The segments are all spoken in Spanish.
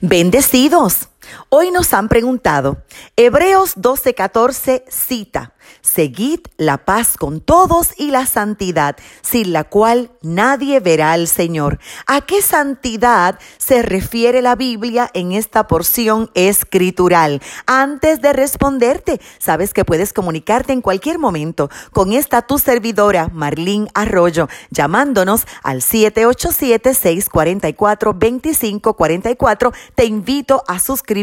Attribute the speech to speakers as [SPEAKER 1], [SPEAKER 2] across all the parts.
[SPEAKER 1] Bendecidos. Hoy nos han preguntado, Hebreos 12:14 cita, Seguid la paz con todos y la santidad, sin la cual nadie verá al Señor. ¿A qué santidad se refiere la Biblia en esta porción escritural? Antes de responderte, sabes que puedes comunicarte en cualquier momento con esta tu servidora, Marlín Arroyo, llamándonos al 787-644-2544. Te invito a suscribirte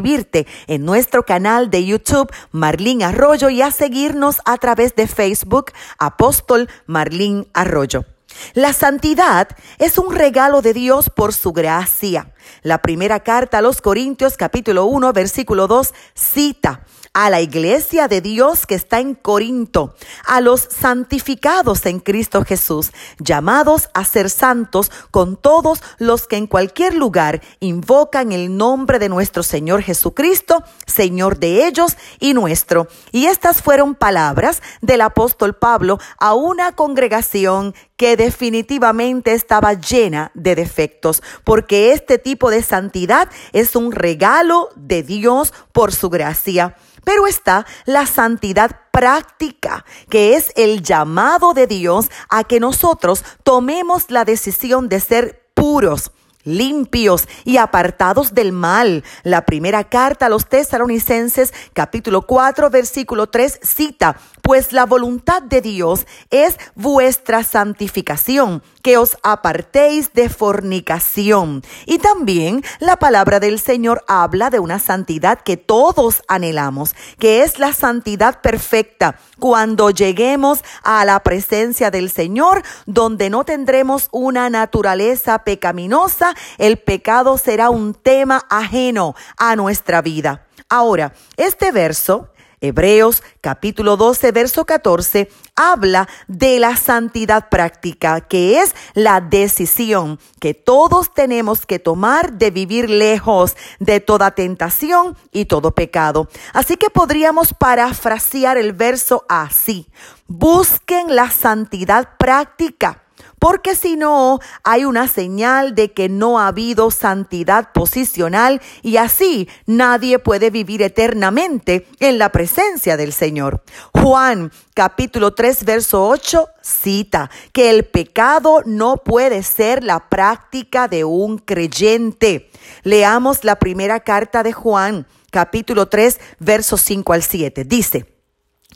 [SPEAKER 1] en nuestro canal de YouTube, Marlín Arroyo, y a seguirnos a través de Facebook, Apóstol Marlín Arroyo. La santidad es un regalo de Dios por su gracia. La primera carta a los Corintios capítulo 1 versículo 2 cita, a la iglesia de Dios que está en Corinto, a los santificados en Cristo Jesús, llamados a ser santos con todos los que en cualquier lugar invocan el nombre de nuestro Señor Jesucristo, Señor de ellos y nuestro. Y estas fueron palabras del apóstol Pablo a una congregación que definitivamente estaba llena de defectos, porque este tipo de santidad es un regalo de Dios por su gracia. Pero está la santidad práctica, que es el llamado de Dios a que nosotros tomemos la decisión de ser puros limpios y apartados del mal. La primera carta a los tesalonicenses, capítulo 4, versículo 3, cita, pues la voluntad de Dios es vuestra santificación, que os apartéis de fornicación. Y también la palabra del Señor habla de una santidad que todos anhelamos, que es la santidad perfecta, cuando lleguemos a la presencia del Señor, donde no tendremos una naturaleza pecaminosa, el pecado será un tema ajeno a nuestra vida. Ahora, este verso Hebreos capítulo 12, verso 14, habla de la santidad práctica, que es la decisión que todos tenemos que tomar de vivir lejos de toda tentación y todo pecado. Así que podríamos parafrasear el verso así. Busquen la santidad práctica porque si no, hay una señal de que no ha habido santidad posicional y así nadie puede vivir eternamente en la presencia del Señor. Juan capítulo 3 verso 8 cita que el pecado no puede ser la práctica de un creyente. Leamos la primera carta de Juan capítulo 3 verso 5 al 7. Dice,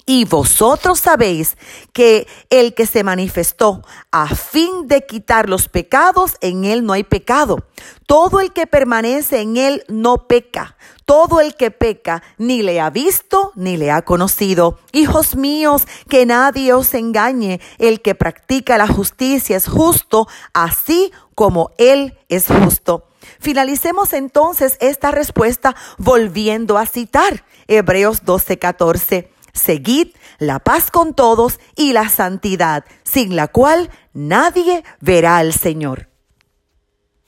[SPEAKER 1] y vosotros sabéis que el que se manifestó a fin de quitar los pecados, en él no hay pecado. Todo el que permanece en él no peca. Todo el que peca ni le ha visto ni le ha conocido. Hijos míos, que nadie os engañe. El que practica la justicia es justo, así como él es justo. Finalicemos entonces esta respuesta volviendo a citar Hebreos 12:14. Seguid la paz con todos y la santidad, sin la cual nadie verá al Señor.